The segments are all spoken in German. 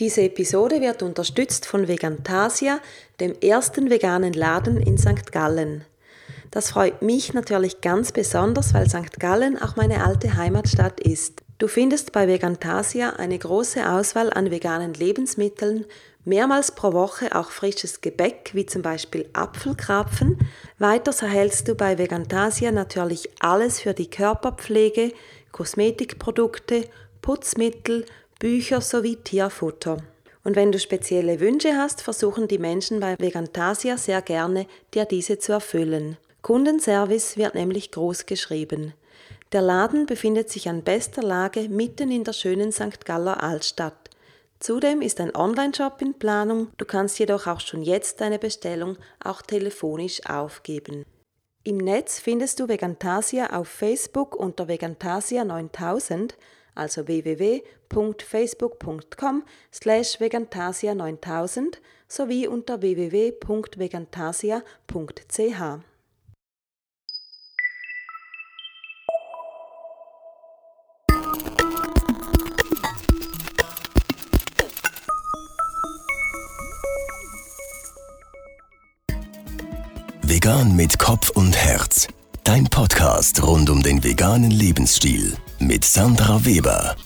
Diese Episode wird unterstützt von Vegantasia, dem ersten veganen Laden in St. Gallen. Das freut mich natürlich ganz besonders, weil St. Gallen auch meine alte Heimatstadt ist. Du findest bei Vegantasia eine große Auswahl an veganen Lebensmitteln, mehrmals pro Woche auch frisches Gebäck wie zum Beispiel Apfelkrapfen. Weiters erhältst du bei Vegantasia natürlich alles für die Körperpflege, Kosmetikprodukte, Putzmittel, Bücher sowie Tierfutter. Und wenn du spezielle Wünsche hast, versuchen die Menschen bei Vegantasia sehr gerne, dir diese zu erfüllen. Kundenservice wird nämlich groß geschrieben. Der Laden befindet sich an bester Lage mitten in der schönen St. Galler Altstadt. Zudem ist ein Online-Shop in Planung, du kannst jedoch auch schon jetzt deine Bestellung auch telefonisch aufgeben. Im Netz findest du Vegantasia auf Facebook unter Vegantasia 9000 also www.facebook.com slash vegantasia 9000 sowie unter www.vegantasia.ch. Vegan mit Kopf und Herz. Dein Podcast rund um den veganen Lebensstil mit Sandra Weber.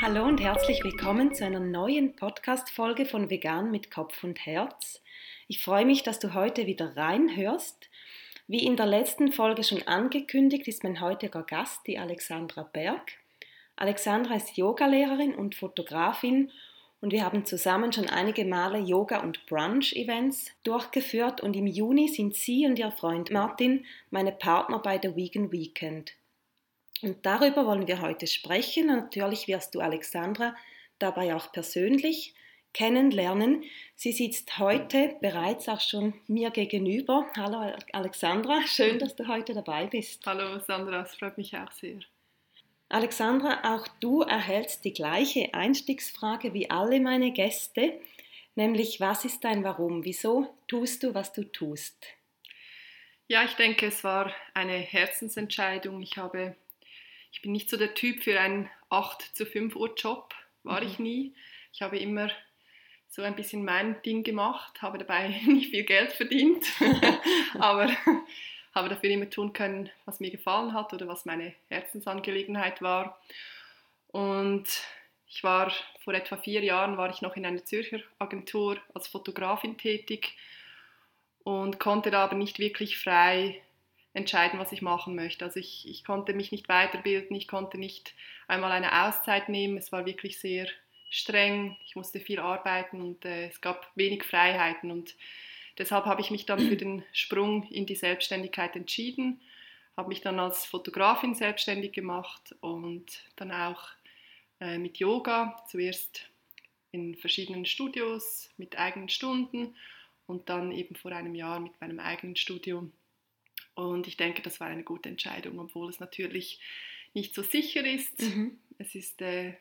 Hallo und herzlich willkommen zu einer neuen Podcast-Folge von Vegan mit Kopf und Herz. Ich freue mich, dass du heute wieder reinhörst. Wie in der letzten Folge schon angekündigt, ist mein heutiger Gast die Alexandra Berg. Alexandra ist Yogalehrerin und Fotografin und wir haben zusammen schon einige Male Yoga- und Brunch-Events durchgeführt und im Juni sind sie und ihr Freund Martin meine Partner bei The Vegan Weekend. Und darüber wollen wir heute sprechen. Natürlich wirst du Alexandra dabei auch persönlich kennenlernen. Sie sitzt heute bereits auch schon mir gegenüber. Hallo Alexandra, schön, dass du heute dabei bist. Hallo Sandra, es freut mich auch sehr. Alexandra, auch du erhältst die gleiche Einstiegsfrage wie alle meine Gäste, nämlich was ist dein Warum? Wieso tust du, was du tust? Ja, ich denke, es war eine Herzensentscheidung. Ich habe, ich bin nicht so der Typ für einen 8 zu 5 Uhr Job, war mhm. ich nie. Ich habe immer so ein bisschen mein Ding gemacht, habe dabei nicht viel Geld verdient, aber habe dafür immer tun können, was mir gefallen hat oder was meine Herzensangelegenheit war. Und ich war vor etwa vier Jahren war ich noch in einer Zürcher Agentur als Fotografin tätig und konnte da aber nicht wirklich frei entscheiden, was ich machen möchte. Also ich, ich konnte mich nicht weiterbilden, ich konnte nicht einmal eine Auszeit nehmen. Es war wirklich sehr streng, ich musste viel arbeiten und äh, es gab wenig Freiheiten und deshalb habe ich mich dann für den Sprung in die Selbstständigkeit entschieden, habe mich dann als Fotografin selbstständig gemacht und dann auch äh, mit Yoga, zuerst in verschiedenen Studios mit eigenen Stunden und dann eben vor einem Jahr mit meinem eigenen Studio. Und ich denke, das war eine gute Entscheidung, obwohl es natürlich nicht so sicher ist. Mhm. Es ist äh,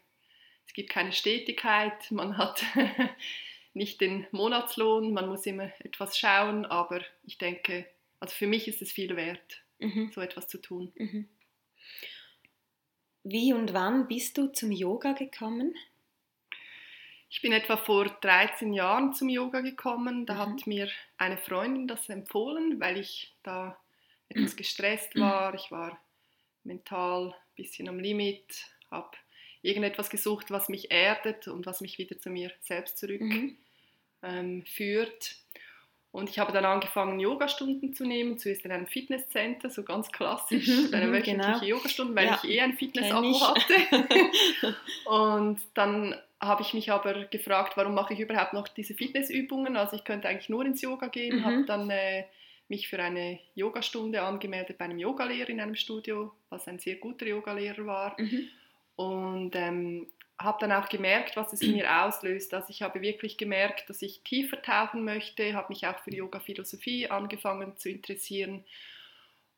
es gibt keine Stetigkeit, man hat nicht den Monatslohn, man muss immer etwas schauen, aber ich denke, also für mich ist es viel wert, mhm. so etwas zu tun. Mhm. Wie und wann bist du zum Yoga gekommen? Ich bin etwa vor 13 Jahren zum Yoga gekommen. Da mhm. hat mir eine Freundin das empfohlen, weil ich da etwas gestresst war. Ich war mental ein bisschen am Limit, habe irgendetwas gesucht, was mich erdet und was mich wieder zu mir selbst zurückführt. Mhm. Ähm, und ich habe dann angefangen, Yogastunden zu nehmen, zuerst in einem Fitnesscenter, so ganz klassisch, mhm, eine mhm, wöchentliche genau. Yogastunde, weil ja, ich eh ein Fitness-Abo hatte. und dann habe ich mich aber gefragt, warum mache ich überhaupt noch diese Fitnessübungen? Also ich könnte eigentlich nur ins Yoga gehen, mhm. habe dann äh, mich für eine Yogastunde angemeldet bei einem Yogalehrer in einem Studio, was ein sehr guter Yogalehrer war. Mhm. Und ähm, habe dann auch gemerkt, was es in mir auslöst. Also ich habe wirklich gemerkt, dass ich tiefer tauchen möchte, habe mich auch für Yoga-Philosophie angefangen zu interessieren.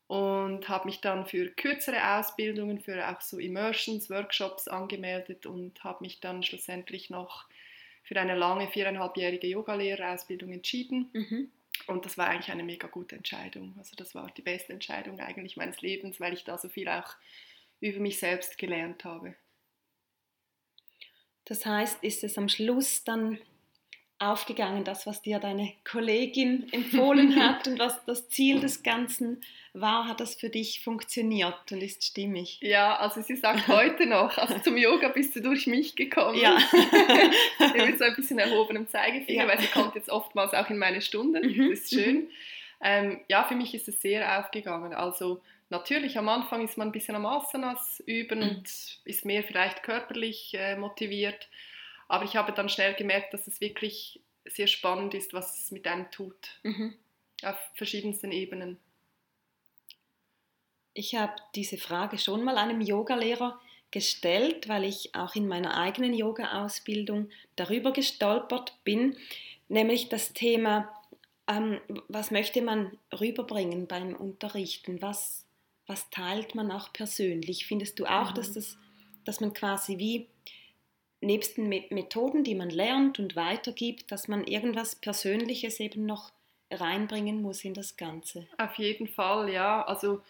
und habe mich dann für kürzere Ausbildungen, für auch so Immersions, Workshops angemeldet und habe mich dann schlussendlich noch für eine lange viereinhalbjährige Yogalehrerausbildung entschieden. Mhm. Und das war eigentlich eine mega gute Entscheidung. Also das war die beste Entscheidung eigentlich meines Lebens, weil ich da so viel auch über mich selbst gelernt habe. Das heißt, ist es am Schluss dann aufgegangen, das, was dir deine Kollegin empfohlen hat und was das Ziel des Ganzen war, hat das für dich funktioniert und ist stimmig? Ja, also sie sagt heute noch, also zum Yoga bist du durch mich gekommen. Ja. Mit so ein bisschen erhobenem Zeigefinger, ja. weil sie kommt jetzt oftmals auch in meine Stunden, das ist schön. Mhm. Ähm, ja, für mich ist es sehr aufgegangen. Also natürlich, am Anfang ist man ein bisschen am Asanas üben mhm. und ist mehr vielleicht körperlich äh, motiviert. Aber ich habe dann schnell gemerkt, dass es wirklich sehr spannend ist, was es mit einem tut. Mhm. Auf verschiedensten Ebenen. Ich habe diese Frage schon mal einem Yogalehrer gestellt, weil ich auch in meiner eigenen Yoga-Ausbildung darüber gestolpert bin, nämlich das Thema, ähm, was möchte man rüberbringen beim Unterrichten? Was, was teilt man auch persönlich? Findest du auch, mhm. dass, das, dass man quasi wie nebst den Methoden, die man lernt und weitergibt, dass man irgendwas Persönliches eben noch reinbringen muss in das Ganze. Auf jeden Fall, ja. Also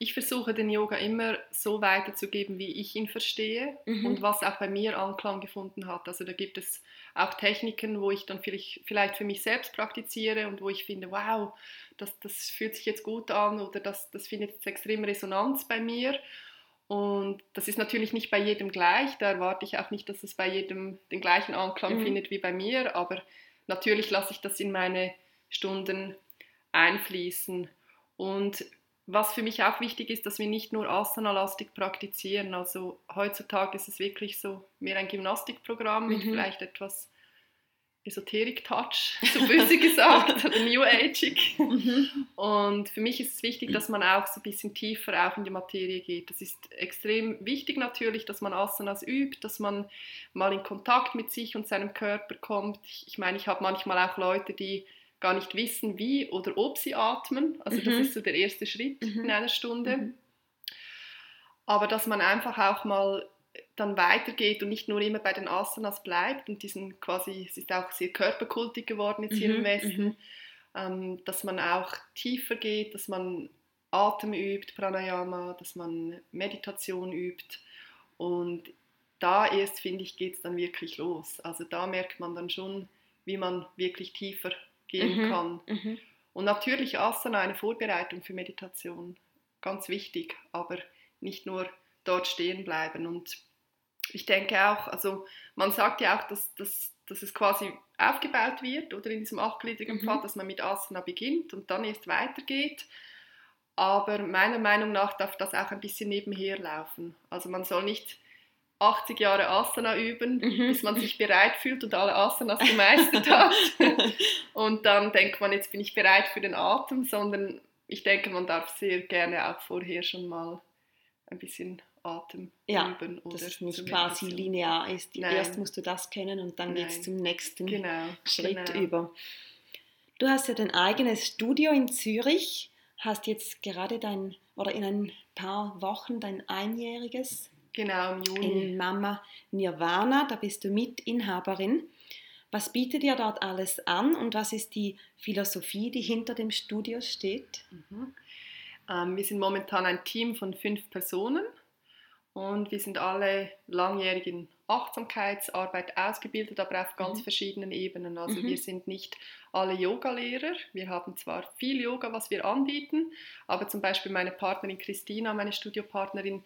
ich versuche den Yoga immer so weiterzugeben, wie ich ihn verstehe mhm. und was auch bei mir Anklang gefunden hat. Also da gibt es auch Techniken, wo ich dann vielleicht, vielleicht für mich selbst praktiziere und wo ich finde, wow, das, das fühlt sich jetzt gut an oder das, das findet jetzt extrem Resonanz bei mir. Und das ist natürlich nicht bei jedem gleich, da erwarte ich auch nicht, dass es bei jedem den gleichen Anklang mhm. findet wie bei mir, aber natürlich lasse ich das in meine Stunden einfließen. Und was für mich auch wichtig ist, dass wir nicht nur Asana-lastig praktizieren. Also heutzutage ist es wirklich so mehr ein Gymnastikprogramm mit mhm. vielleicht etwas Esoterik-Touch, so böse gesagt, oder New Ageig. Mhm. Und für mich ist es wichtig, dass man auch so ein bisschen tiefer auch in die Materie geht. Das ist extrem wichtig natürlich, dass man Asanas übt, dass man mal in Kontakt mit sich und seinem Körper kommt. Ich, ich meine, ich habe manchmal auch Leute, die gar nicht wissen, wie oder ob sie atmen. Also mhm. das ist so der erste Schritt mhm. in einer Stunde. Mhm. Aber dass man einfach auch mal dann weitergeht und nicht nur immer bei den Asanas bleibt und diesen quasi, es ist auch sehr körperkultig geworden jetzt hier im mhm, Westen, mhm. ähm, dass man auch tiefer geht, dass man Atem übt, Pranayama, dass man Meditation übt und da erst, finde ich, geht es dann wirklich los. Also da merkt man dann schon, wie man wirklich tiefer gehen mhm. kann. Mhm. Und natürlich Asana eine Vorbereitung für Meditation, ganz wichtig, aber nicht nur dort stehen bleiben. Und ich denke auch, also man sagt ja auch, dass, dass, dass es quasi aufgebaut wird oder in diesem achtgliedrigen mhm. Pfad, dass man mit Asana beginnt und dann erst weitergeht. Aber meiner Meinung nach darf das auch ein bisschen nebenher laufen. Also man soll nicht 80 Jahre Asana üben, mhm. bis man sich bereit fühlt und alle Asanas gemeistert hat. und dann denkt man, jetzt bin ich bereit für den Atem, sondern ich denke, man darf sehr gerne auch vorher schon mal ein bisschen Atem ja, üben. Oder dass es nicht quasi linear ist. Nein. Erst musst du das kennen und dann geht es zum nächsten genau, Schritt genau. über. Du hast ja dein eigenes Studio in Zürich, hast jetzt gerade dein, oder in ein paar Wochen dein einjähriges. Genau, im Juni. In Mama Nirvana, da bist du Mitinhaberin. Was bietet ihr dort alles an und was ist die Philosophie, die hinter dem Studio steht? Mhm. Ähm, wir sind momentan ein Team von fünf Personen und wir sind alle langjährig in Achtsamkeitsarbeit ausgebildet, aber auf ganz mhm. verschiedenen Ebenen. Also mhm. wir sind nicht alle Yogalehrer. Wir haben zwar viel Yoga, was wir anbieten, aber zum Beispiel meine Partnerin Christina, meine Studiopartnerin,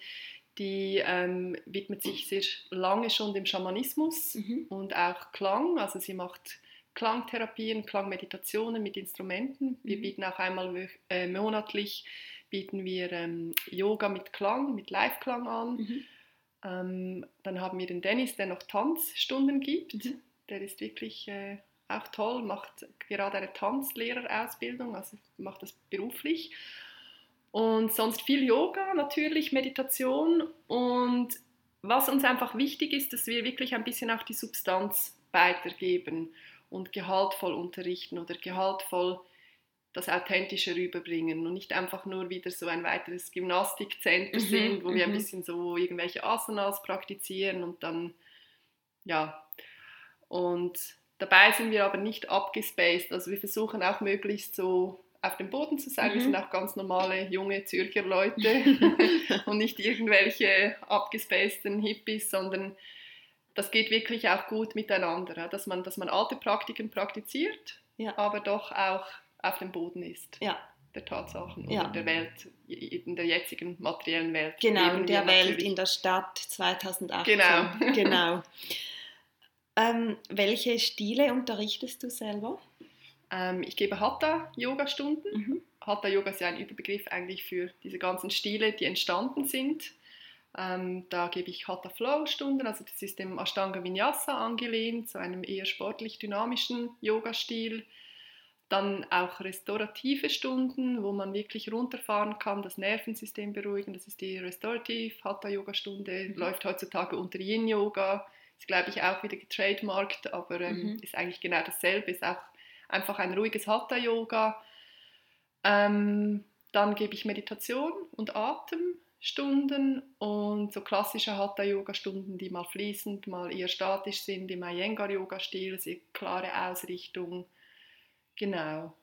die ähm, widmet sich sehr lange schon dem Schamanismus mhm. und auch Klang. Also sie macht Klangtherapien, Klangmeditationen mit Instrumenten. Wir mhm. bieten auch einmal äh, monatlich bieten wir ähm, Yoga mit Klang, mit Live-Klang an. Mhm. Ähm, dann haben wir den Dennis, der noch Tanzstunden gibt. Mhm. Der ist wirklich äh, auch toll, macht gerade eine Tanzlehrerausbildung, also macht das beruflich. Und sonst viel Yoga natürlich, Meditation. Und was uns einfach wichtig ist, dass wir wirklich ein bisschen auch die Substanz weitergeben und gehaltvoll unterrichten oder gehaltvoll das Authentische rüberbringen und nicht einfach nur wieder so ein weiteres Gymnastikcenter mhm, sind, wo wir ein mhm. bisschen so irgendwelche Asanas praktizieren und dann, ja, und dabei sind wir aber nicht abgespaced, also wir versuchen auch möglichst so auf dem Boden zu sein. Mhm. Wir sind auch ganz normale junge Zürcher Leute und nicht irgendwelche abgespaceden Hippies, sondern das geht wirklich auch gut miteinander, dass man, dass man alte Praktiken praktiziert, ja. aber doch auch auf dem Boden ist. Ja. Der Tatsachen ja. der Welt, in der jetzigen materiellen Welt. Genau, in der Welt, in der Stadt 2018. Genau. genau. Ähm, welche Stile unterrichtest du selber? Ähm, ich gebe Hatha-Yoga-Stunden. Mhm. Hatha-Yoga ist ja ein Überbegriff eigentlich für diese ganzen Stile, die entstanden sind. Ähm, da gebe ich Hatha Flow Stunden, also das ist dem Ashtanga Vinyasa angelehnt, zu einem eher sportlich dynamischen Yoga-Stil. Dann auch restaurative Stunden, wo man wirklich runterfahren kann, das Nervensystem beruhigen. Das ist die Restorative Hatha Yoga Stunde, mhm. läuft heutzutage unter Yin Yoga. Ist glaube ich auch wieder getrademarkt, aber ähm, mhm. ist eigentlich genau dasselbe. Ist auch einfach ein ruhiges Hatha Yoga. Ähm, dann gebe ich Meditation und Atem Stunden und so klassische Hatha-Yoga-Stunden, die mal fließend, mal eher statisch sind, im Iyengar-Yoga-Stil, sehr klare Ausrichtung. Genau,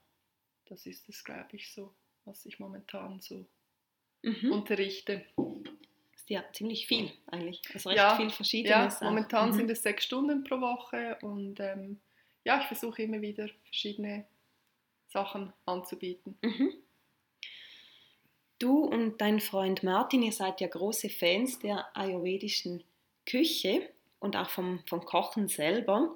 das ist es, glaube ich, so, was ich momentan so mhm. unterrichte. Ja ziemlich viel eigentlich, also recht ja, viel Verschiedenes. Ja, momentan mhm. sind es sechs Stunden pro Woche und ähm, ja, ich versuche immer wieder verschiedene Sachen anzubieten. Mhm. Du und dein Freund Martin, ihr seid ja große Fans der ayurvedischen Küche und auch vom, vom Kochen selber.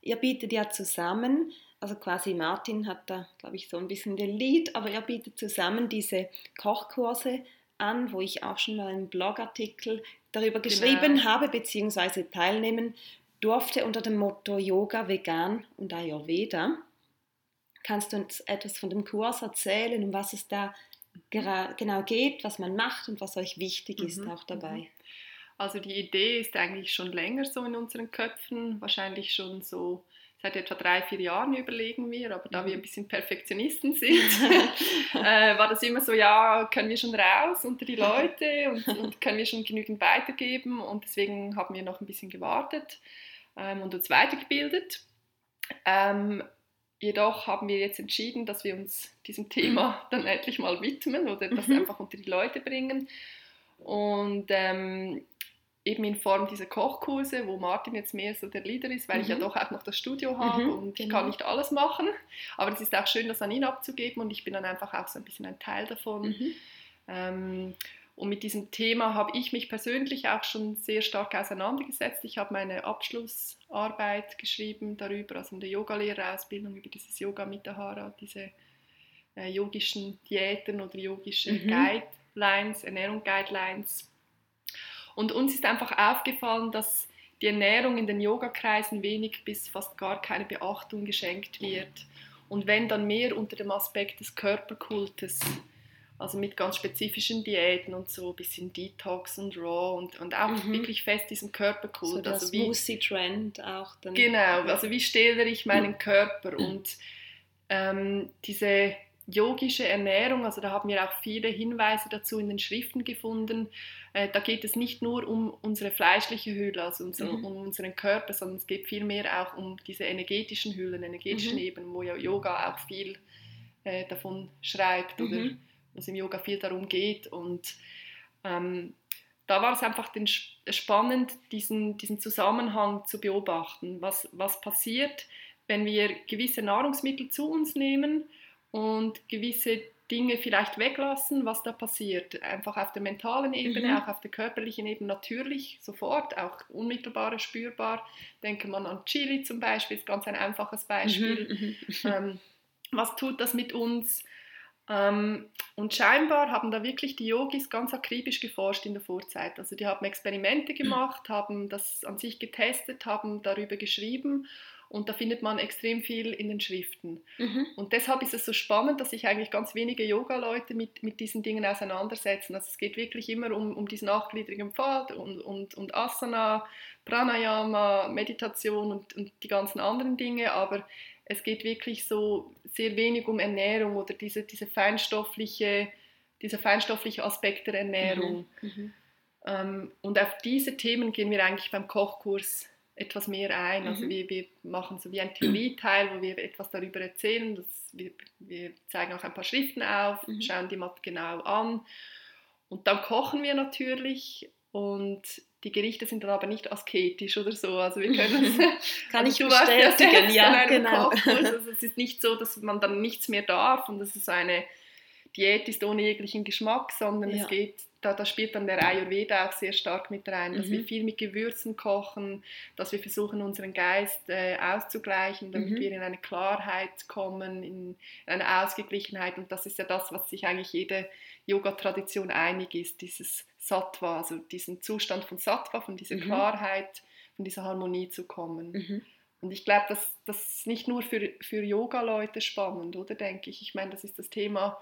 Ihr bietet ja zusammen, also quasi Martin hat da, glaube ich, so ein bisschen den Lied, aber ihr bietet zusammen diese Kochkurse an, wo ich auch schon mal einen Blogartikel darüber genau. geschrieben habe, beziehungsweise teilnehmen durfte unter dem Motto Yoga, Vegan und Ayurveda. Kannst du uns etwas von dem Kurs erzählen, um was es da genau geht, was man macht und was euch wichtig ist mhm. auch dabei. Mhm. Also die Idee ist eigentlich schon länger so in unseren Köpfen, wahrscheinlich schon so seit etwa drei, vier Jahren überlegen wir, aber da wir ein mhm. bisschen Perfektionisten sind, äh, war das immer so, ja, können wir schon raus unter die Leute und, und, können wir schon genügend weitergeben und deswegen haben wir noch ein bisschen gewartet ähm, und uns weitergebildet. Ähm, Jedoch haben wir jetzt entschieden, dass wir uns diesem Thema dann endlich mal widmen oder das mhm. einfach unter die Leute bringen. Und ähm, eben in Form dieser Kochkurse, wo Martin jetzt mehr so der Leader ist, weil mhm. ich ja mhm. doch auch noch das Studio habe mhm, und ich genau. kann nicht alles machen. Aber es ist auch schön, das an ihn abzugeben und ich bin dann einfach auch so ein bisschen ein Teil davon. Mhm. Ähm, und mit diesem Thema habe ich mich persönlich auch schon sehr stark auseinandergesetzt. Ich habe meine Abschlussarbeit geschrieben darüber, also in der Yogalehrerausbildung über dieses Yoga Mitahara, diese äh, yogischen Diäten oder yogische mhm. Guidelines, Ernährung Guidelines. Und uns ist einfach aufgefallen, dass die Ernährung in den Yogakreisen wenig bis fast gar keine Beachtung geschenkt wird. Und wenn dann mehr unter dem Aspekt des Körperkultes also mit ganz spezifischen Diäten und so, ein bisschen Detox und Raw und, und auch mhm. wirklich fest diesem Körperkult. So der also Smoothie-Trend auch. Dann. Genau, also wie stelle ich meinen Körper und ähm, diese yogische Ernährung, also da haben wir auch viele Hinweise dazu in den Schriften gefunden. Äh, da geht es nicht nur um unsere fleischliche Hülle, also unser, mhm. um unseren Körper, sondern es geht vielmehr auch um diese energetischen Hüllen, energetischen mhm. Ebenen, wo ja Yoga auch viel äh, davon schreibt oder mhm es im Yoga viel darum geht. Und ähm, da war es einfach den, spannend, diesen, diesen Zusammenhang zu beobachten. Was, was passiert, wenn wir gewisse Nahrungsmittel zu uns nehmen und gewisse Dinge vielleicht weglassen, was da passiert. Einfach auf der mentalen Ebene, mhm. auch auf der körperlichen Ebene natürlich, sofort, auch unmittelbar spürbar. Denke man an Chili zum Beispiel, ist ganz ein einfaches Beispiel. Mhm. mhm. Ähm, was tut das mit uns? Ähm, und scheinbar haben da wirklich die Yogis ganz akribisch geforscht in der Vorzeit. Also die haben Experimente gemacht, haben das an sich getestet, haben darüber geschrieben und da findet man extrem viel in den Schriften. Mhm. Und deshalb ist es so spannend, dass sich eigentlich ganz wenige Yoga-Leute mit, mit diesen Dingen auseinandersetzen. Also es geht wirklich immer um, um diesen achtgliedrigen Pfad und, und, und Asana, Pranayama, Meditation und, und die ganzen anderen Dinge, aber es geht wirklich so sehr wenig um Ernährung oder diese, diese feinstoffliche, dieser feinstoffliche Aspekt der Ernährung. Mhm. Mhm. Ähm, und auf diese Themen gehen wir eigentlich beim Kochkurs etwas mehr ein. Also mhm. wir, wir machen so wie ein Theorieteil, wo wir etwas darüber erzählen. Das, wir, wir zeigen auch ein paar Schriften auf, mhm. schauen die mal genau an. Und dann kochen wir natürlich und die Gerichte sind dann aber nicht asketisch oder so. Also wir können das, Kann ich bestätigen, ja, genau. Also es ist nicht so, dass man dann nichts mehr darf und dass es eine Diät ist ohne jeglichen Geschmack, sondern ja. es geht da, da, spielt dann der Ayurveda auch sehr stark mit rein, dass mhm. wir viel mit Gewürzen kochen, dass wir versuchen, unseren Geist äh, auszugleichen, damit mhm. wir in eine Klarheit kommen, in, in eine Ausgeglichenheit. Und das ist ja das, was sich eigentlich jede Yoga-Tradition einig ist, dieses Sattva, also diesen Zustand von Sattva, von dieser mhm. Klarheit, von dieser Harmonie zu kommen. Mhm. Und ich glaube, das, das ist nicht nur für, für Yoga-Leute spannend, oder denke ich? Ich meine, das ist das Thema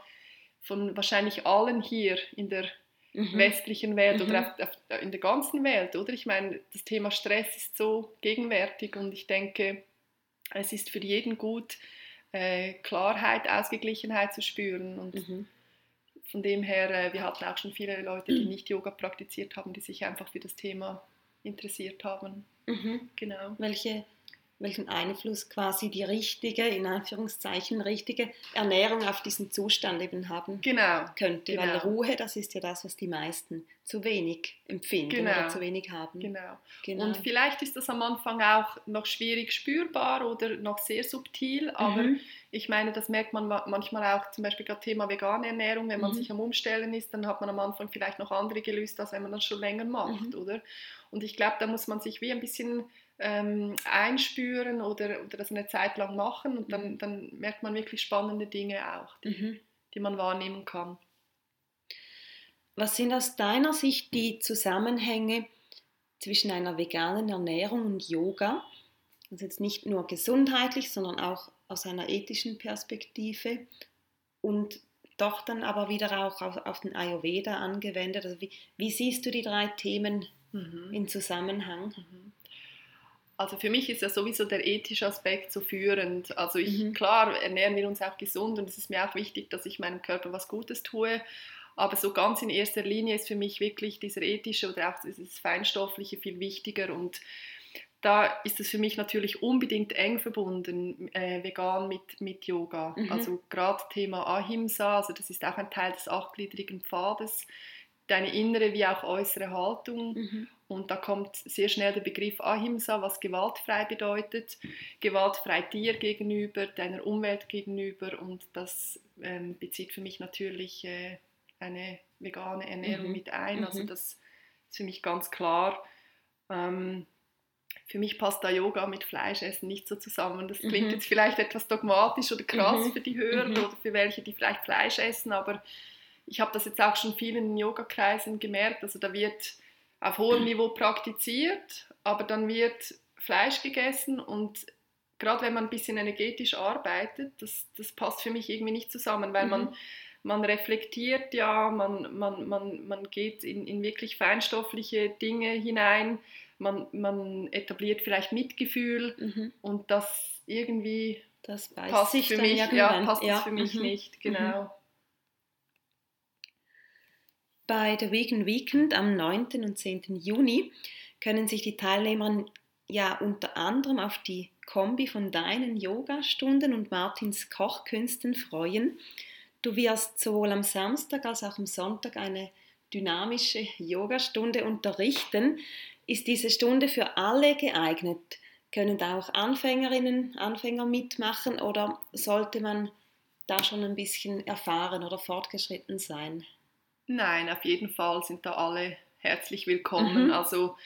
von wahrscheinlich allen hier in der mhm. westlichen Welt mhm. oder auf, auf, in der ganzen Welt, oder? Ich meine, das Thema Stress ist so gegenwärtig und ich denke, es ist für jeden gut, äh, Klarheit, Ausgeglichenheit zu spüren und mhm. Von dem her, äh, wir hatten auch schon viele Leute, die nicht Yoga praktiziert haben, die sich einfach für das Thema interessiert haben. Mhm. Genau. Welche welchen Einfluss quasi die richtige, in Anführungszeichen richtige Ernährung auf diesen Zustand eben haben genau, könnte. Genau. Weil Ruhe, das ist ja das, was die meisten zu wenig empfinden genau, oder zu wenig haben. Genau. genau. Und vielleicht ist das am Anfang auch noch schwierig spürbar oder noch sehr subtil, aber mhm. Ich meine, das merkt man manchmal auch zum Beispiel gerade Thema vegane Ernährung, wenn man mhm. sich am Umstellen ist, dann hat man am Anfang vielleicht noch andere gelöst, als wenn man das schon länger macht, mhm. oder? Und ich glaube, da muss man sich wie ein bisschen ähm, einspüren oder, oder das eine Zeit lang machen und dann, mhm. dann merkt man wirklich spannende Dinge auch, die, mhm. die man wahrnehmen kann. Was sind aus deiner Sicht die Zusammenhänge zwischen einer veganen Ernährung und Yoga? Also jetzt nicht nur gesundheitlich, sondern auch aus einer ethischen Perspektive und doch dann aber wieder auch auf, auf den Ayurveda angewendet. Also wie, wie siehst du die drei Themen mhm. in Zusammenhang? Mhm. Also für mich ist ja sowieso der ethische Aspekt so führend. Also ich, mhm. klar ernähren wir uns auch gesund und es ist mir auch wichtig, dass ich meinem Körper was Gutes tue. Aber so ganz in erster Linie ist für mich wirklich dieser ethische oder auch dieses Feinstoffliche viel wichtiger und da ist es für mich natürlich unbedingt eng verbunden, äh, vegan mit, mit Yoga. Mhm. Also gerade Thema Ahimsa, also das ist auch ein Teil des achtgliedrigen Pfades, deine innere wie auch äußere Haltung. Mhm. Und da kommt sehr schnell der Begriff Ahimsa, was gewaltfrei bedeutet. Gewaltfrei dir gegenüber, deiner Umwelt gegenüber. Und das ähm, bezieht für mich natürlich äh, eine vegane Ernährung mhm. mit ein. Also mhm. das ist für mich ganz klar. Ähm, für mich passt da Yoga mit Fleischessen nicht so zusammen. Das klingt mhm. jetzt vielleicht etwas dogmatisch oder krass mhm. für die Hörer mhm. oder für welche, die vielleicht Fleisch essen, aber ich habe das jetzt auch schon vielen Yoga-Kreisen gemerkt. Also da wird auf hohem Niveau praktiziert, aber dann wird Fleisch gegessen und gerade wenn man ein bisschen energetisch arbeitet, das, das passt für mich irgendwie nicht zusammen, weil mhm. man, man reflektiert ja, man, man, man, man geht in, in wirklich feinstoffliche Dinge hinein, man, man etabliert vielleicht Mitgefühl mhm. und das irgendwie das passt für mich, ja, passt ja. für mich mhm. nicht, genau. Mhm. Bei der Vegan Weekend am 9. und 10. Juni können sich die Teilnehmer ja unter anderem auf die Kombi von deinen Yogastunden und Martins Kochkünsten freuen. Du wirst sowohl am Samstag als auch am Sonntag eine dynamische Yogastunde unterrichten. Ist diese Stunde für alle geeignet? Können da auch Anfängerinnen, Anfänger mitmachen oder sollte man da schon ein bisschen erfahren oder fortgeschritten sein? Nein, auf jeden Fall sind da alle herzlich willkommen. Mhm. Also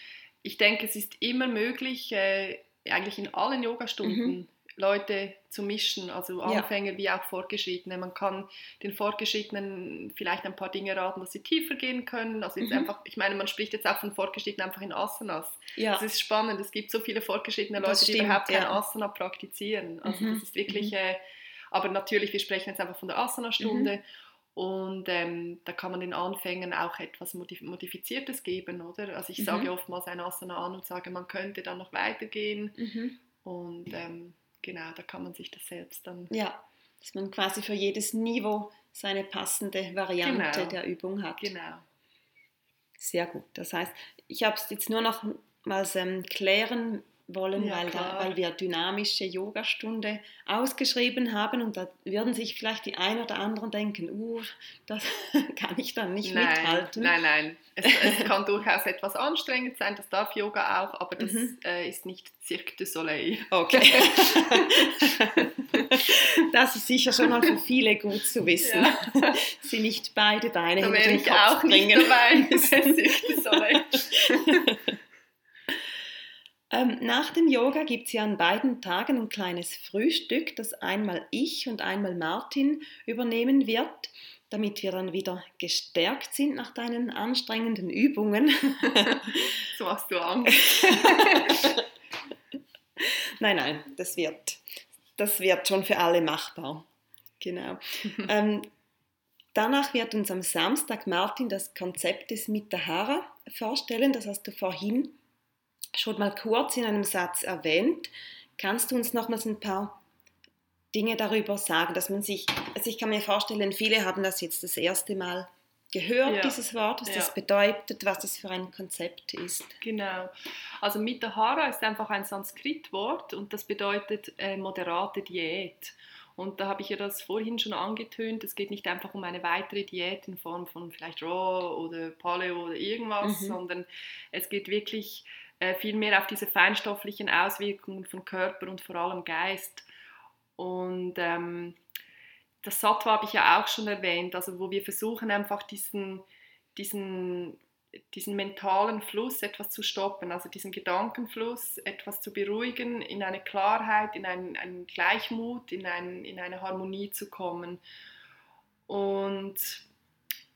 ich denke, es ist immer möglich, äh, eigentlich in allen Yogastunden mhm. Leute zu mischen, also Anfänger ja. wie auch Fortgeschrittene. Man kann den Fortgeschrittenen vielleicht ein paar Dinge raten, dass sie tiefer gehen können. Also jetzt mhm. einfach, ich meine, man spricht jetzt auch von Fortgeschrittenen einfach in Asanas. Ja. Das ist spannend. Es gibt so viele fortgeschrittene Leute, stimmt, die überhaupt ja. keine Asana praktizieren. Also mhm. das ist wirklich, mhm. äh, aber natürlich, wir sprechen jetzt einfach von der Asana-Stunde. Mhm. Und ähm, da kann man den Anfängern auch etwas Modifiziertes geben, oder? Also ich mhm. sage oftmals ein Asana an und sage, man könnte dann noch weitergehen. Mhm. Und ähm, genau, da kann man sich das selbst dann. Ja, dass man quasi für jedes Niveau seine passende Variante genau. der Übung hat. Genau. Sehr gut. Das heißt, ich habe es jetzt nur noch mal ähm, klären wollen, ja, weil, da, weil wir dynamische Yogastunde ausgeschrieben haben und da würden sich vielleicht die ein oder anderen denken, uh, das kann ich dann nicht nein, mithalten. Nein, nein, es, es kann durchaus etwas anstrengend sein, das darf Yoga auch, aber das mhm. äh, ist nicht Cirque du Soleil. Okay. das ist sicher schon mal für viele gut zu wissen. Ja. Sie nicht beide Beine da hinter den Kopf auch bringen. Nicht dabei, Cirque du Soleil. Ähm, nach dem Yoga gibt es ja an beiden Tagen ein kleines Frühstück, das einmal ich und einmal Martin übernehmen wird, damit wir dann wieder gestärkt sind nach deinen anstrengenden Übungen. so hast du Angst. nein, nein, das wird, das wird schon für alle machbar. Genau. ähm, danach wird uns am Samstag Martin das Konzept des Mitahara vorstellen, das hast du vorhin schon mal kurz in einem Satz erwähnt. Kannst du uns nochmals ein paar Dinge darüber sagen, dass man sich, also ich kann mir vorstellen, viele haben das jetzt das erste Mal gehört, ja. dieses Wort, was ja. das bedeutet, was das für ein Konzept ist. Genau. Also Mitahara ist einfach ein Sanskrit-Wort und das bedeutet äh, moderate Diät. Und da habe ich ja das vorhin schon angetönt, es geht nicht einfach um eine weitere Diät in Form von vielleicht Raw oder Paleo oder irgendwas, mhm. sondern es geht wirklich äh, viel mehr auf diese feinstofflichen Auswirkungen von Körper und vor allem Geist. Und ähm, das Sattva habe ich ja auch schon erwähnt, also wo wir versuchen einfach diesen, diesen, diesen mentalen Fluss etwas zu stoppen, also diesen Gedankenfluss etwas zu beruhigen, in eine Klarheit, in einen, einen Gleichmut, in, ein, in eine Harmonie zu kommen. Und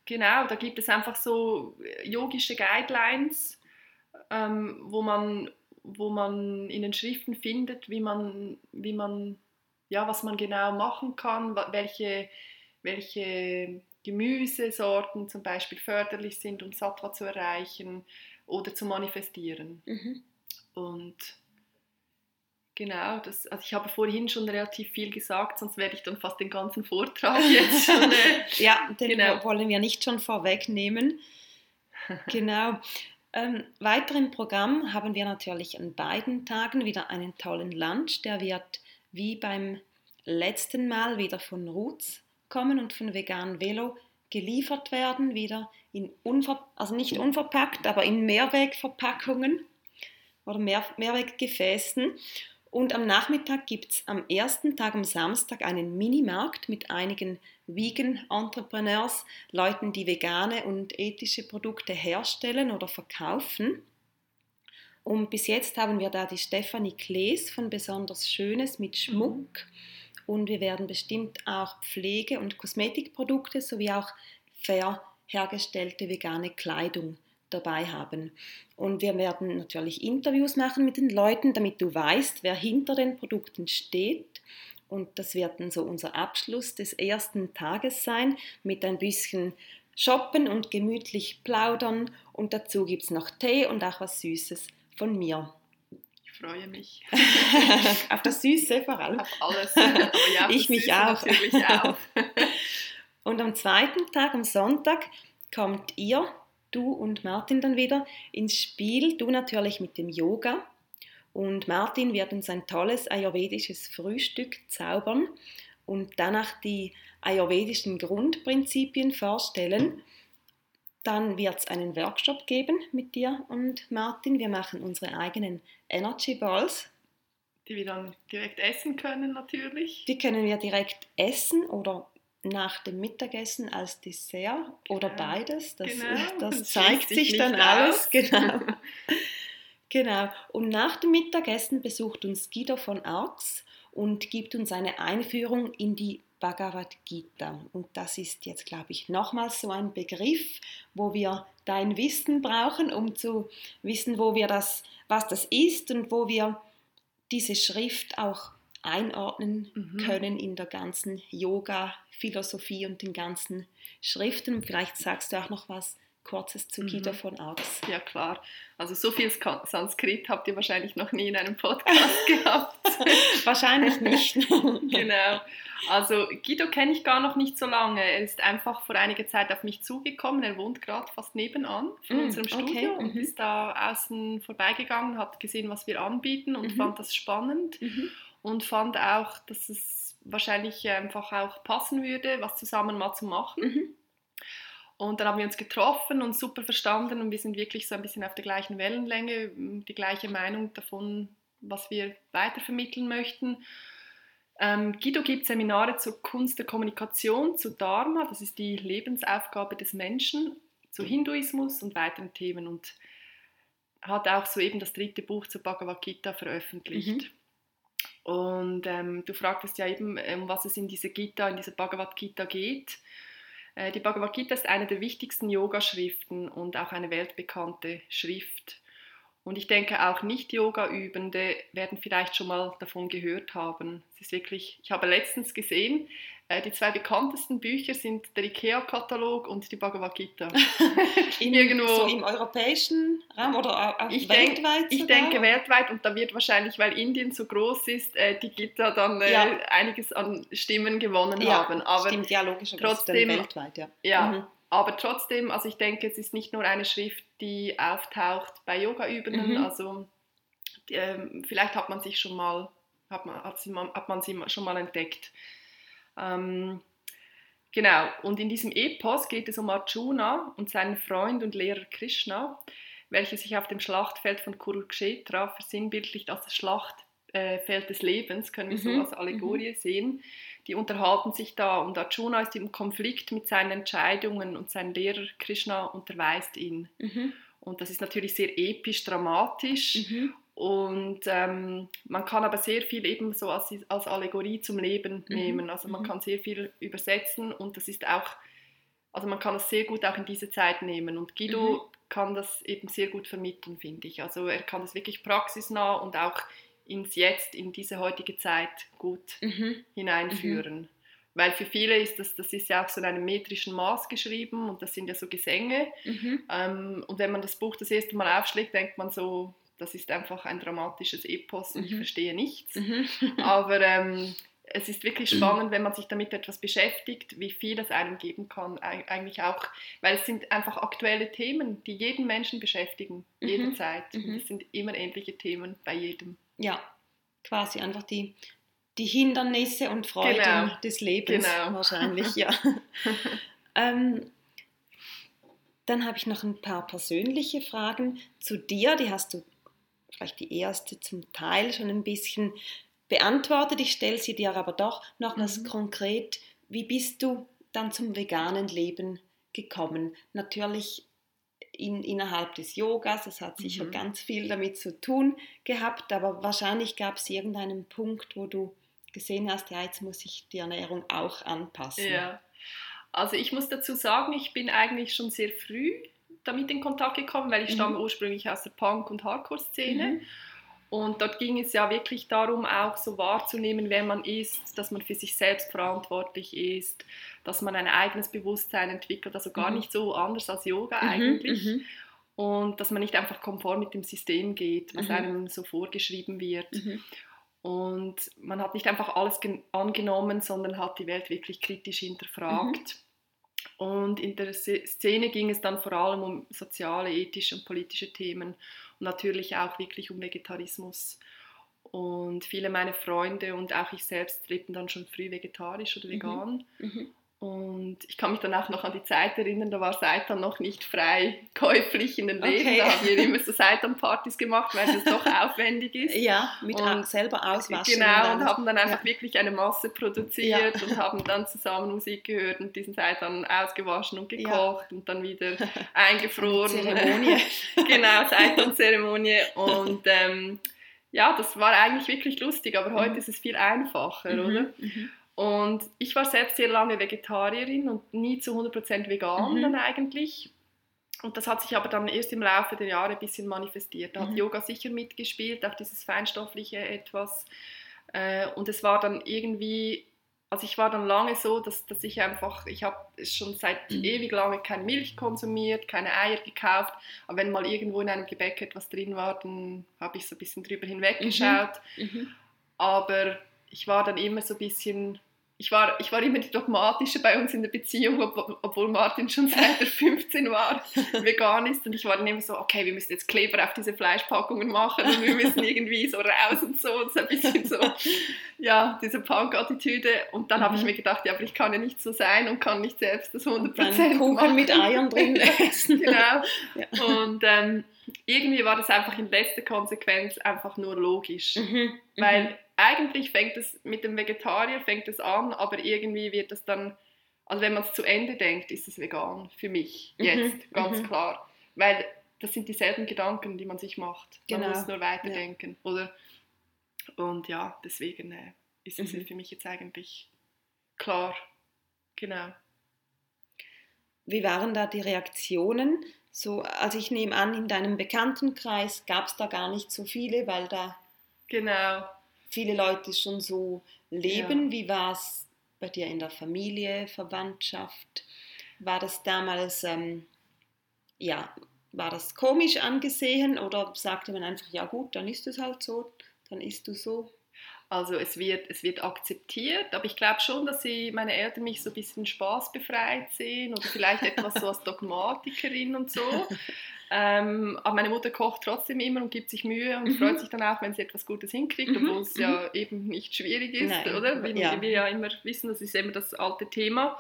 genau, da gibt es einfach so yogische Guidelines, ähm, wo, man, wo man in den Schriften findet, wie man, wie man, ja, was man genau machen kann, welche, welche Gemüsesorten zum Beispiel förderlich sind, um Sattva zu erreichen oder zu manifestieren. Mhm. Und Genau, das, also ich habe vorhin schon relativ viel gesagt, sonst werde ich dann fast den ganzen Vortrag jetzt schon. Äh, ja, den genau. wollen wir nicht schon vorwegnehmen. Genau. Ähm, weiter im Programm haben wir natürlich an beiden Tagen wieder einen tollen Lunch. Der wird wie beim letzten Mal wieder von Roots kommen und von Vegan Velo geliefert werden, wieder in unver also nicht unverpackt, aber in Mehrwegverpackungen oder Mehr Mehrweggefäßen. Und am Nachmittag gibt es am ersten Tag, am Samstag, einen Minimarkt mit einigen Vegan Entrepreneurs, Leuten, die vegane und ethische Produkte herstellen oder verkaufen. Und bis jetzt haben wir da die Stefanie Klees von Besonders Schönes mit Schmuck. Und wir werden bestimmt auch Pflege- und Kosmetikprodukte sowie auch fair hergestellte vegane Kleidung dabei haben. Und wir werden natürlich Interviews machen mit den Leuten, damit du weißt, wer hinter den Produkten steht. Und das wird dann so unser Abschluss des ersten Tages sein mit ein bisschen shoppen und gemütlich plaudern. Und dazu gibt es noch Tee und auch was Süßes von mir. Ich freue mich. Auf das Süße vor allem. Auf alles. Ja, ich mich Süße auch. Auch. und am zweiten Tag, am Sonntag, kommt ihr du und Martin dann wieder ins Spiel. Du natürlich mit dem Yoga. Und Martin wird uns ein tolles ayurvedisches Frühstück zaubern und danach die ayurvedischen Grundprinzipien vorstellen. Dann wird es einen Workshop geben mit dir und Martin. Wir machen unsere eigenen Energy Balls. Die wir dann direkt essen können natürlich. Die können wir direkt essen oder nach dem Mittagessen als Dessert genau. oder beides. Das, genau. das zeigt sich dann alles. Genau. genau. Und nach dem Mittagessen besucht uns Guido von Arx und gibt uns eine Einführung in die Bhagavad Gita. Und das ist jetzt, glaube ich, nochmals so ein Begriff, wo wir dein Wissen brauchen, um zu wissen, wo wir das, was das ist und wo wir diese Schrift auch einordnen mhm. können in der ganzen Yoga-Philosophie und den ganzen Schriften. Und vielleicht sagst du auch noch was Kurzes zu Guido von Arx. Ja, klar. Also so viel Sanskrit habt ihr wahrscheinlich noch nie in einem Podcast gehabt. wahrscheinlich nicht. genau. Also Guido kenne ich gar noch nicht so lange. Er ist einfach vor einiger Zeit auf mich zugekommen. Er wohnt gerade fast nebenan von mm, unserem Studio okay. und mhm. ist da außen vorbeigegangen, hat gesehen, was wir anbieten und mhm. fand das spannend mhm. und fand auch, dass es wahrscheinlich einfach auch passen würde, was zusammen mal zu machen. Und dann haben wir uns getroffen und super verstanden und wir sind wirklich so ein bisschen auf der gleichen Wellenlänge, die gleiche Meinung davon, was wir weitervermitteln möchten. Ähm, Guido gibt Seminare zur Kunst der Kommunikation, zu Dharma, das ist die Lebensaufgabe des Menschen, zu Hinduismus und weiteren Themen und hat auch soeben das dritte Buch zur Bhagavad Gita veröffentlicht. Mhm. Und ähm, du fragtest ja eben, um was es in dieser Gita, in dieser Bhagavad Gita geht. Äh, die Bhagavad Gita ist eine der wichtigsten Yoga-Schriften und auch eine weltbekannte Schrift. Und ich denke, auch Nicht-Yoga-Übende werden vielleicht schon mal davon gehört haben. Es ist wirklich, ich habe letztens gesehen, äh, die zwei bekanntesten Bücher sind der IKEA-Katalog und die Bhagavad Gita. In, Irgendwo. So im europäischen Raum oder auch ich weltweit? Denk, ich denke weltweit und da wird wahrscheinlich, weil Indien so groß ist, äh, die Gita dann äh, ja. einiges an Stimmen gewonnen ja, haben. Aber stimmt, ja, logisch, trotzdem, weltweit, ja. ja mhm. Aber trotzdem, also ich denke, es ist nicht nur eine Schrift, die auftaucht bei Yoga-Übenden, mhm. also ähm, vielleicht hat man sich schon mal, hat man, hat, sie, hat man sie schon mal entdeckt. Ähm, genau, und in diesem Epos geht es um Arjuna und seinen Freund und Lehrer Krishna, welcher sich auf dem Schlachtfeld von Kurukshetra versinnbildlicht als das Schlachtfeld des Lebens, können wir mhm. so als Allegorie mhm. sehen. Die unterhalten sich da und Arjuna ist im Konflikt mit seinen Entscheidungen und sein Lehrer Krishna unterweist ihn. Mhm. Und das ist natürlich sehr episch, dramatisch mhm. Und ähm, man kann aber sehr viel eben so als, als Allegorie zum Leben mhm. nehmen. Also man mhm. kann sehr viel übersetzen und das ist auch, also man kann es sehr gut auch in diese Zeit nehmen. Und Guido mhm. kann das eben sehr gut vermitteln, finde ich. Also er kann das wirklich praxisnah und auch ins Jetzt, in diese heutige Zeit gut mhm. hineinführen. Mhm. Weil für viele ist das, das ist ja auch so in einem metrischen Maß geschrieben und das sind ja so Gesänge. Mhm. Ähm, und wenn man das Buch das erste Mal aufschlägt, denkt man so, das ist einfach ein dramatisches Epos und mhm. ich verstehe nichts. Mhm. Aber ähm, es ist wirklich spannend, wenn man sich damit etwas beschäftigt, wie viel es einem geben kann, eigentlich auch, weil es sind einfach aktuelle Themen, die jeden Menschen beschäftigen, mhm. jederzeit. Mhm. Und es sind immer ähnliche Themen bei jedem. Ja, quasi einfach die, die Hindernisse und Freuden genau. des Lebens genau. wahrscheinlich, ja. ähm, dann habe ich noch ein paar persönliche Fragen zu dir, die hast du vielleicht die erste zum Teil schon ein bisschen beantwortet. Ich stelle sie dir aber doch noch mhm. konkret. Wie bist du dann zum veganen Leben gekommen? Natürlich in, innerhalb des Yogas, das hat sicher mhm. ganz viel damit zu tun gehabt, aber wahrscheinlich gab es irgendeinen Punkt, wo du gesehen hast, ja, jetzt muss ich die Ernährung auch anpassen. Ja. Also ich muss dazu sagen, ich bin eigentlich schon sehr früh damit in Kontakt gekommen, weil ich mhm. stamme ursprünglich aus der Punk- und Hardcore-Szene. Mhm. Und dort ging es ja wirklich darum, auch so wahrzunehmen, wer man ist, dass man für sich selbst verantwortlich ist, dass man ein eigenes Bewusstsein entwickelt, also gar mhm. nicht so anders als Yoga mhm, eigentlich. Mhm. Und dass man nicht einfach konform mit dem System geht, was mhm. einem so vorgeschrieben wird. Mhm. Und man hat nicht einfach alles angenommen, sondern hat die Welt wirklich kritisch hinterfragt. Und in der Szene ging es dann vor allem um soziale, ethische und politische Themen und natürlich auch wirklich um Vegetarismus. Und viele meiner Freunde und auch ich selbst lebten dann schon früh vegetarisch oder mhm. vegan. Mhm. Und ich kann mich dann auch noch an die Zeit erinnern, da war Seitan noch nicht frei käuflich in den Läden. Okay. Da haben wir immer so Seitan-Partys gemacht, weil es doch aufwendig ist. Ja, mit und, selber auswaschen. Genau, und, und haben dann einfach ja. wirklich eine Masse produziert ja. und haben dann zusammen Musik gehört und diesen Seitan ausgewaschen und gekocht ja. und dann wieder eingefroren. Zeremonie. genau, Seitan-Zeremonie. Und ähm, ja, das war eigentlich wirklich lustig, aber heute mhm. ist es viel einfacher, mhm. oder? Mhm. Und ich war selbst sehr lange Vegetarierin und nie zu 100% vegan mhm. dann eigentlich. Und das hat sich aber dann erst im Laufe der Jahre ein bisschen manifestiert. Da mhm. hat Yoga sicher mitgespielt, auch dieses feinstoffliche etwas. Äh, und es war dann irgendwie also ich war dann lange so, dass, dass ich einfach, ich habe schon seit Mhm. ewig lange keine Milch konsumiert, keine Eier gekauft, aber wenn mal irgendwo in einem Gebäck etwas drin war, dann habe ich so ein bisschen drüber hinweggeschaut. Mhm. Aber ich war dann immer so ein bisschen, ich war, ich war immer die Dogmatische bei uns in der Beziehung, ob, obwohl Martin schon seit er 15 war vegan ist. Und ich war dann immer so, okay, wir müssen jetzt Kleber auf diese Fleischpackungen machen und wir müssen irgendwie so raus und so. Und so ein bisschen so, ja, diese Punk-Attitüde. Und dann habe ich Mhm. mir gedacht, ja, aber ich kann ja nicht so sein und kann nicht selbst das 100% Einen Kuchen machen. mit Eiern drin essen. genau. Ja. Und ähm, irgendwie war das einfach in letzter Konsequenz einfach nur logisch. Mhm. Weil eigentlich fängt es mit dem Vegetarier fängt es an, aber irgendwie wird es dann, also wenn man es zu Ende denkt, ist es vegan für mich Mhm, jetzt ganz mhm. klar, weil das sind dieselben Gedanken, die man sich macht. Man Genau, muss nur weiterdenken, oder? Und ja, deswegen äh, ist es Mhm. für mich jetzt eigentlich klar. Genau. Wie waren da die Reaktionen? So, also ich nehme an, in deinem Bekanntenkreis gab es da gar nicht so viele, weil da Genau. viele Leute schon so leben. Wie war es bei dir in der Familie, Verwandtschaft? War das damals, ähm, ja, war das komisch angesehen oder sagte man einfach, ja gut, dann ist es halt so, dann isst du so? Also es wird, es wird akzeptiert, aber ich glaube schon, dass sie, meine Eltern mich so ein bisschen spaßbefreit sehen oder vielleicht etwas so als Dogmatikerin und so. Ähm, aber meine Mutter kocht trotzdem immer und gibt sich Mühe und Mhm. freut sich dann auch, wenn sie etwas Gutes hinkriegt, Mhm, obwohl es ja eben nicht schwierig ist, Nein, oder? Wie ja. wir ja immer wissen, das ist immer das alte Thema.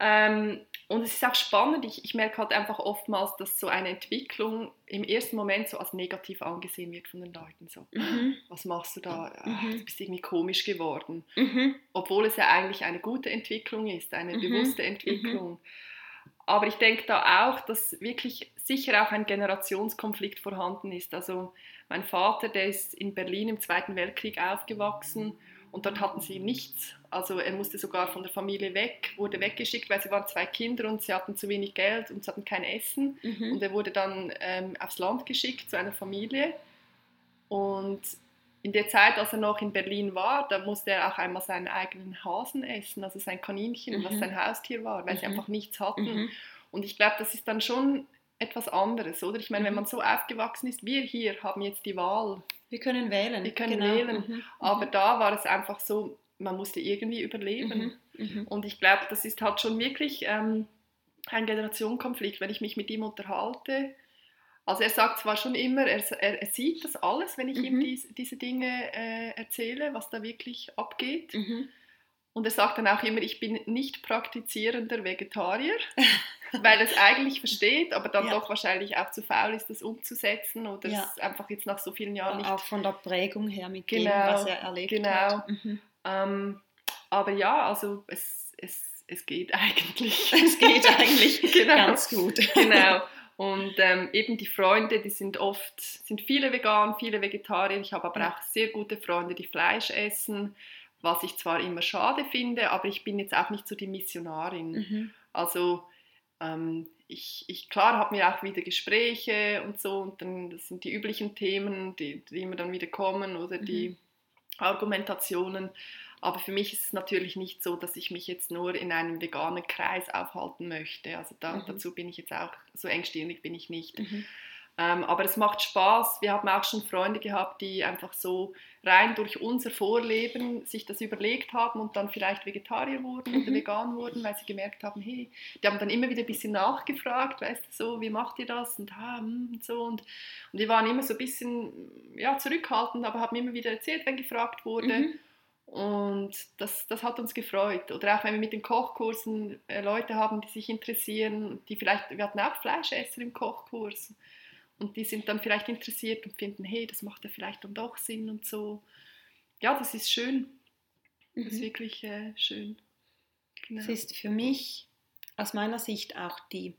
Ähm, und es ist auch spannend, ich, ich merke halt einfach oftmals, dass so eine Entwicklung im ersten Moment so als negativ angesehen wird von den Leuten. So, Mhm. was machst du da? Ach, Mhm. du bist irgendwie komisch geworden. Mhm. Obwohl es ja eigentlich eine gute Entwicklung ist, eine Mhm. bewusste Entwicklung. Aber ich denke da auch, dass wirklich sicher auch ein Generationskonflikt vorhanden ist. Also mein Vater, der ist in Berlin im Zweiten Weltkrieg aufgewachsen und dort hatten sie nichts. Also er musste sogar von der Familie weg, wurde weggeschickt, weil sie waren zwei Kinder und sie hatten zu wenig Geld und sie hatten kein Essen. Mhm. Und er wurde dann ähm, aufs Land geschickt zu einer Familie. Und in der Zeit, als er noch in Berlin war, da musste er auch einmal seinen eigenen Hasen essen, also sein Kaninchen, was Mhm. sein Haustier war, weil sie Mhm. einfach nichts hatten. Mhm. Und ich glaube, das ist dann schon etwas anderes, oder? Ich meine, wenn Mhm. man so aufgewachsen ist, wir hier haben jetzt die Wahl, Wir können wählen. Wir können genau. wählen. Mhm. aber da war es einfach so, man musste irgendwie überleben. Mhm. Mhm. Und ich glaube, das ist halt schon wirklich ähm, ein Generationenkonflikt, wenn ich mich mit ihm unterhalte. Also er sagt zwar schon immer, er, er, sieht das alles, wenn ich ihm Mhm. dies, diese Dinge äh, erzähle, was da wirklich abgeht. Mhm. Und er sagt dann auch immer, ich bin nicht praktizierender Vegetarier, weil er es eigentlich versteht, aber dann Ja. doch wahrscheinlich auch zu faul ist, das umzusetzen oder Ja. es einfach jetzt nach so vielen Jahren nicht Auch von der Prägung her mit dem, Genau, was er erlebt genau. hat. Mhm. Ähm, aber ja, also es, es, es geht eigentlich. Es geht eigentlich Genau. ganz gut. genau. Und ähm, eben die Freunde, die sind oft, sind viele vegan, viele Vegetarier. Ich habe aber Ja. auch sehr gute Freunde, die Fleisch essen, was ich zwar immer schade finde, aber ich bin jetzt auch nicht so die Missionarin. Mhm. Also ähm, ich, ich, klar, habe mir auch wieder Gespräche und so und dann das sind die üblichen Themen, die, die immer dann wieder kommen oder die Argumentationen. Aber für mich ist es natürlich nicht so, dass ich mich jetzt nur in einem veganen Kreis aufhalten möchte. Also da, Mhm. dazu bin ich jetzt auch, so engstirnig bin ich nicht. Mhm. Ähm, aber es macht Spaß. Wir haben auch schon Freunde gehabt, die einfach so rein durch unser Vorleben sich das überlegt haben und dann vielleicht Vegetarier wurden oder Mhm. vegan wurden, weil sie gemerkt haben, hey, die haben dann immer wieder ein bisschen nachgefragt, weißt du, so, wie macht ihr das und, ah, hm, und so. Und, und die waren immer so ein bisschen ja, zurückhaltend, aber haben immer wieder erzählt, wenn gefragt wurde. Mhm. Und das, das hat uns gefreut. Oder auch wenn wir mit den Kochkursen äh, Leute haben, die sich interessieren, die vielleicht, wir hatten auch Fleischesser im Kochkurs. Und die sind dann vielleicht interessiert und finden, hey, das macht ja vielleicht dann doch Sinn und so. Ja, das ist schön. Das ist Mhm. wirklich äh, schön. Genau. Es ist für mich aus meiner Sicht auch die,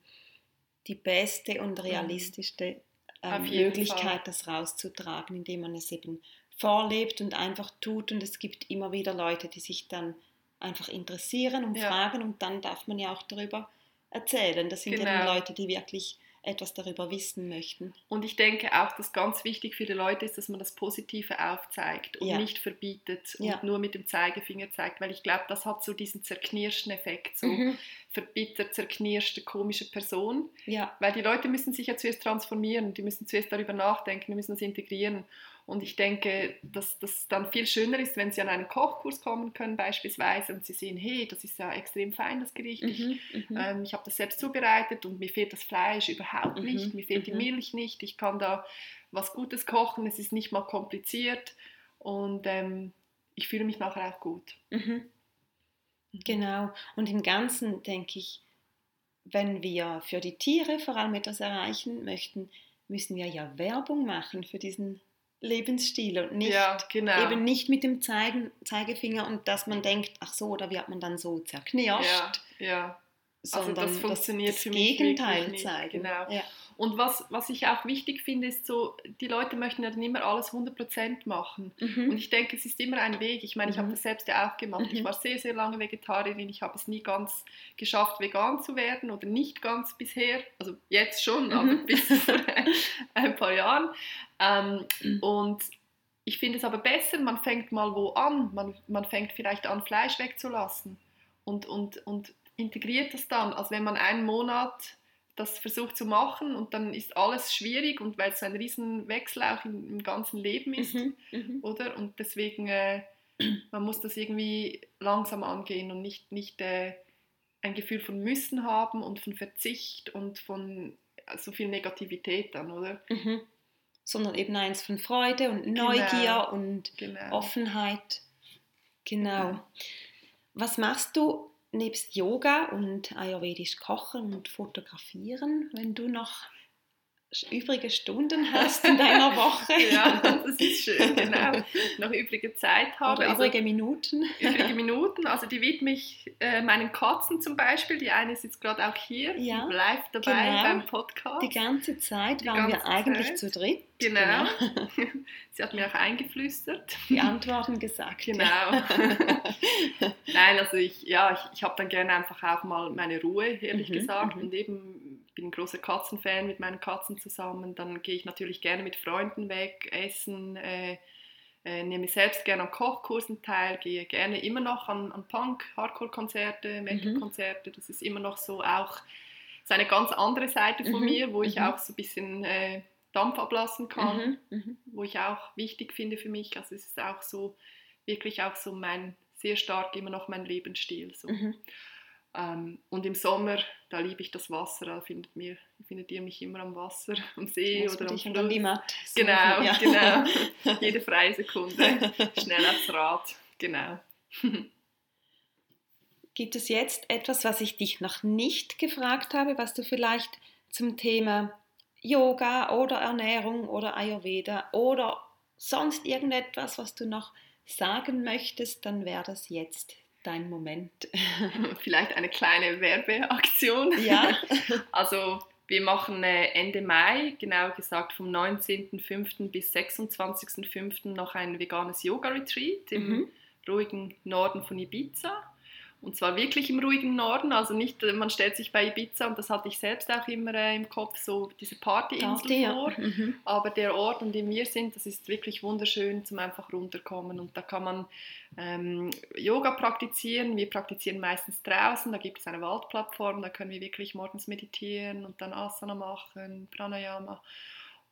die beste und realistischste Mhm. Auf ähm, Möglichkeit, Fall. das rauszutragen, indem man es eben vorlebt und einfach tut. Und es gibt immer wieder Leute, die sich dann einfach interessieren und Ja. fragen und dann darf man ja auch darüber erzählen. Das sind ja dann Genau. Leute, die wirklich etwas darüber wissen möchten. Und ich denke auch, dass ganz wichtig für die Leute ist, dass man das Positive aufzeigt und Ja. nicht verbietet und Ja. nur mit dem Zeigefinger zeigt, weil ich glaube, das hat so diesen zerknirschten Effekt, so Mhm. verbittert, zerknirschte, komische Person. Ja, Weil die Leute müssen sich ja zuerst transformieren, die müssen zuerst darüber nachdenken, die müssen es integrieren. Und ich denke, dass das dann viel schöner ist, wenn sie an einen Kochkurs kommen können beispielsweise und sie sehen, hey, das ist ja extrem fein, das Gericht. Ich, Mhm, mhm. ähm, ich habe das selbst zubereitet und mir fehlt das Fleisch überhaupt Mhm, nicht, mir fehlt die mhm. Milch nicht, ich kann da was Gutes kochen, es ist nicht mal kompliziert und ähm, ich fühle mich nachher auch gut. Mhm. Genau. Und im Ganzen denke ich, wenn wir für die Tiere vor allem etwas erreichen möchten, müssen wir ja Werbung machen für diesen Lebensstil und nicht ja, genau. eben nicht mit dem Zeigen, Zeigefinger und dass man denkt, ach so, da wird man dann so zerknirscht, ja, ja. Also sondern das funktioniert das für mich Gegenteil zeigen. Genau. Ja. Und was, was ich auch wichtig finde, ist so, die Leute möchten ja dann immer alles 100% machen. Und Mhm. ich denke, es ist immer ein Weg. Ich meine, ich habe Mhm. das selbst ja auch gemacht. Ich Mhm. war sehr, sehr lange Vegetarierin. Ich habe es nie ganz geschafft, vegan zu werden oder nicht ganz bisher. Also jetzt schon, aber Mhm. bis vor ein paar Jahren. Ähm, und ich finde es aber besser, man fängt mal wo an. Man, man fängt vielleicht an, Fleisch wegzulassen und, und, und integriert das dann, als wenn man einen Monat das versucht zu machen und dann ist alles schwierig und weil es ein riesen Wechsel auch im, im ganzen Leben ist Mhm. Mhm. oder? Und deswegen, äh, man muss das irgendwie langsam angehen und nicht, nicht äh, ein Gefühl von Müssen haben und von Verzicht und von äh, so viel Negativität dann, oder? Mhm. Sondern eben eins von Freude und Genau. Neugier und Genau. Offenheit. Genau. Was machst du nebst Yoga und ayurvedisch kochen und fotografieren, wenn du noch übrige Stunden hast in deiner Woche? Ja, das ist schön, genau. Noch übrige Zeit habe. Oder Also, übrige Minuten? übrige Minuten. Also die widme ich äh, meinen Katzen zum Beispiel. Die eine ist jetzt gerade auch hier, Ja, bleibt dabei genau. beim Podcast. Die ganze Zeit Die waren wir ganze eigentlich Zeit. zu dritt. genau. Sie hat mir auch eingeflüstert. Die Antworten gesagt. Genau. Nein, also ich, ja, ich, ich habe dann gerne einfach auch mal meine Ruhe, ehrlich Mhm, gesagt. mhm. Und eben bin ein großer Katzenfan mit meinen Katzen zusammen. Dann gehe ich natürlich gerne mit Freunden weg, essen, äh, äh, nehme selbst gerne an Kochkursen teil, gehe gerne immer noch an, an Punk, Hardcore-Konzerte, Mhm. Metal-Konzerte. Das ist immer noch so auch so eine ganz andere Seite von Mhm, mir, wo ich mhm. auch so ein bisschen äh, Dampf ablassen kann Mhm, mhm. wo ich auch wichtig finde für mich. Also es ist auch so, wirklich auch so mein, sehr stark immer noch mein Lebensstil. So. Ähm, und im Sommer, da liebe ich das Wasser, da findet, mir, findet ihr mich immer am Wasser, am See oder am Fluss. Genau, ja. genau. Jede freie Sekunde. Schnell aufs Rad. Genau. Gibt es jetzt etwas, was ich dich noch nicht gefragt habe, was du vielleicht zum Thema Yoga oder Ernährung oder Ayurveda oder sonst irgendetwas, was du noch sagen möchtest, dann wäre das jetzt dein Moment. Vielleicht eine kleine Werbeaktion. Ja. Also wir machen äh, Ende Mai, genau gesagt vom 19.05. bis 26.05. noch ein veganes Yoga-Retreat im Mhm. ruhigen Norden von Ibiza. Und zwar wirklich im ruhigen Norden, also nicht, äh, man stellt sich bei Ibiza, und das hatte ich selbst auch immer äh, im Kopf, so diese Partyinsel Party, ja. vor. Mhm. Aber der Ort, an dem wir sind, das ist wirklich wunderschön zum einfach runterkommen. Und da kann man ähm, Yoga praktizieren. Wir praktizieren meistens draußen. Da gibt es eine Waldplattform, da können wir wirklich morgens meditieren und dann Asana machen, Pranayama.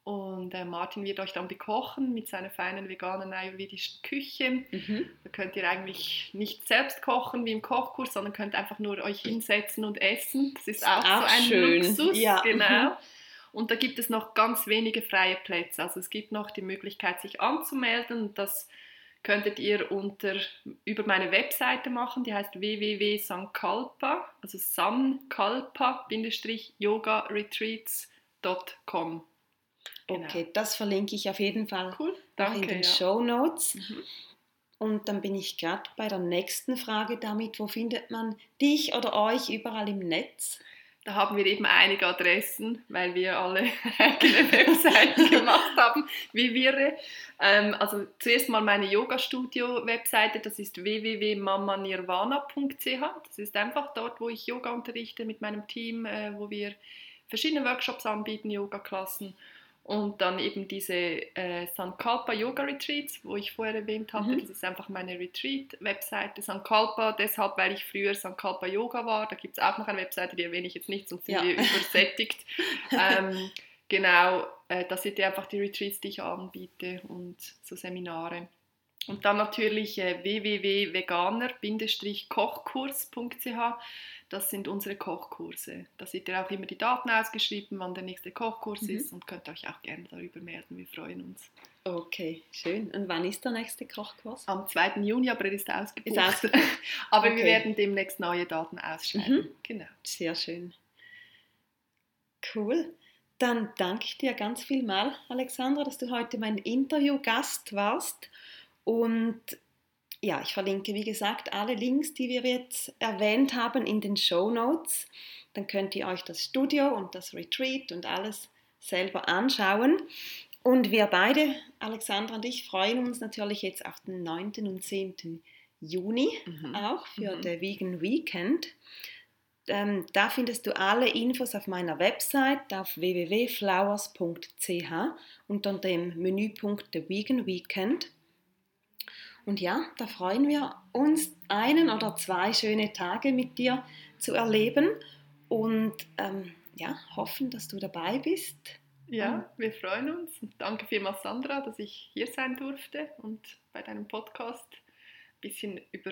Und äh, Martin wird euch dann bekochen mit seiner feinen veganen ayurvedischen Küche. Mhm. Da könnt ihr eigentlich nicht selbst kochen wie im Kochkurs, sondern könnt einfach nur euch hinsetzen und essen. Das ist auch, Auch so ein schön, Luxus. ja. Genau. Mhm. Und da gibt es noch ganz wenige freie Plätze. Also es gibt noch die Möglichkeit, sich anzumelden. Und das könntet ihr unter, über meine Webseite machen. Die heißt www.sankalpa, also sankalpa-yoga-retreats.com. Genau. Okay, das verlinke ich auf jeden Fall Cool, danke. in den ja. Show Notes. Mhm. Und dann bin ich gerade bei der nächsten Frage damit, wo findet man dich oder euch überall im Netz? Da haben wir eben einige Adressen, weil wir alle eigene Webseiten gemacht haben, wie wir. Ähm, also zuerst mal meine Yoga-Studio-Webseite, das ist www.mamanirvana.ch. Das ist einfach dort, wo ich Yoga unterrichte mit meinem Team, äh, wo wir verschiedene Workshops anbieten, Yoga-Klassen. Und dann eben diese äh, Sankalpa Yoga Retreats, wo ich vorher erwähnt hatte. Mhm. Das ist einfach meine Retreat-Webseite. Sankalpa, deshalb, weil ich früher Sankalpa Yoga war. Da gibt es auch noch eine Webseite, die erwähne ich jetzt nicht, sonst sind ja. wir übersättigt. ähm, genau, äh, das sind einfach die Retreats, die ich anbiete und so Seminare. Und dann natürlich äh, www.veganer-kochkurs.ch. Das sind unsere Kochkurse. Da seht ihr auch immer die Daten ausgeschrieben, wann der nächste Kochkurs mhm. ist und könnt euch auch gerne darüber melden. Wir freuen uns. Okay, schön. Und wann ist der nächste Kochkurs? Am 2. Juni, aber er ist ausgebucht. Ist ausgebucht. aber okay. wir werden demnächst neue Daten ausschreiben. Mhm. Genau. Sehr schön. Cool. Dann danke ich dir ganz viel mal, Alexandra, dass du heute mein Interviewgast warst. Und ja, ich verlinke, wie gesagt, alle Links, die wir jetzt erwähnt haben, in den Show Notes. Dann könnt ihr euch das Studio und das Retreat und alles selber anschauen. Und wir beide, Alexandra und ich, freuen uns natürlich jetzt auf den 9. und 10. Juni mhm. auch für mhm. den Vegan Weekend. Ähm, da findest du alle Infos auf meiner Website auf www.flowers.ch unter dem Menüpunkt The Vegan Weekend. Und ja, da freuen wir uns, einen oder zwei schöne Tage mit dir zu erleben und ähm, ja, hoffen, dass du dabei bist. Ja, wir freuen uns. danke vielmals, Sandra, dass ich hier sein durfte und bei deinem Podcast ein bisschen über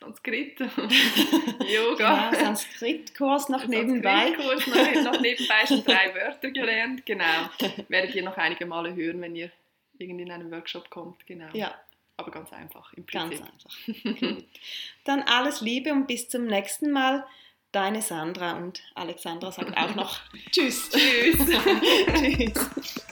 Sanskrit, Yoga. Genau, Sanskrit-Kurs noch nebenbei. Sanskrit-Kurs noch, noch nebenbei schon drei Wörter gelernt, genau. Werdet ihr noch einige Male hören, wenn ihr irgendwie in einen Workshop kommt, genau. Ja, aber ganz einfach im Prinzip. Ganz einfach. Dann alles Liebe und bis zum nächsten Mal. Deine Sandra und Alexandra sagt auch noch Tschüss. Tschüss. Tschüss.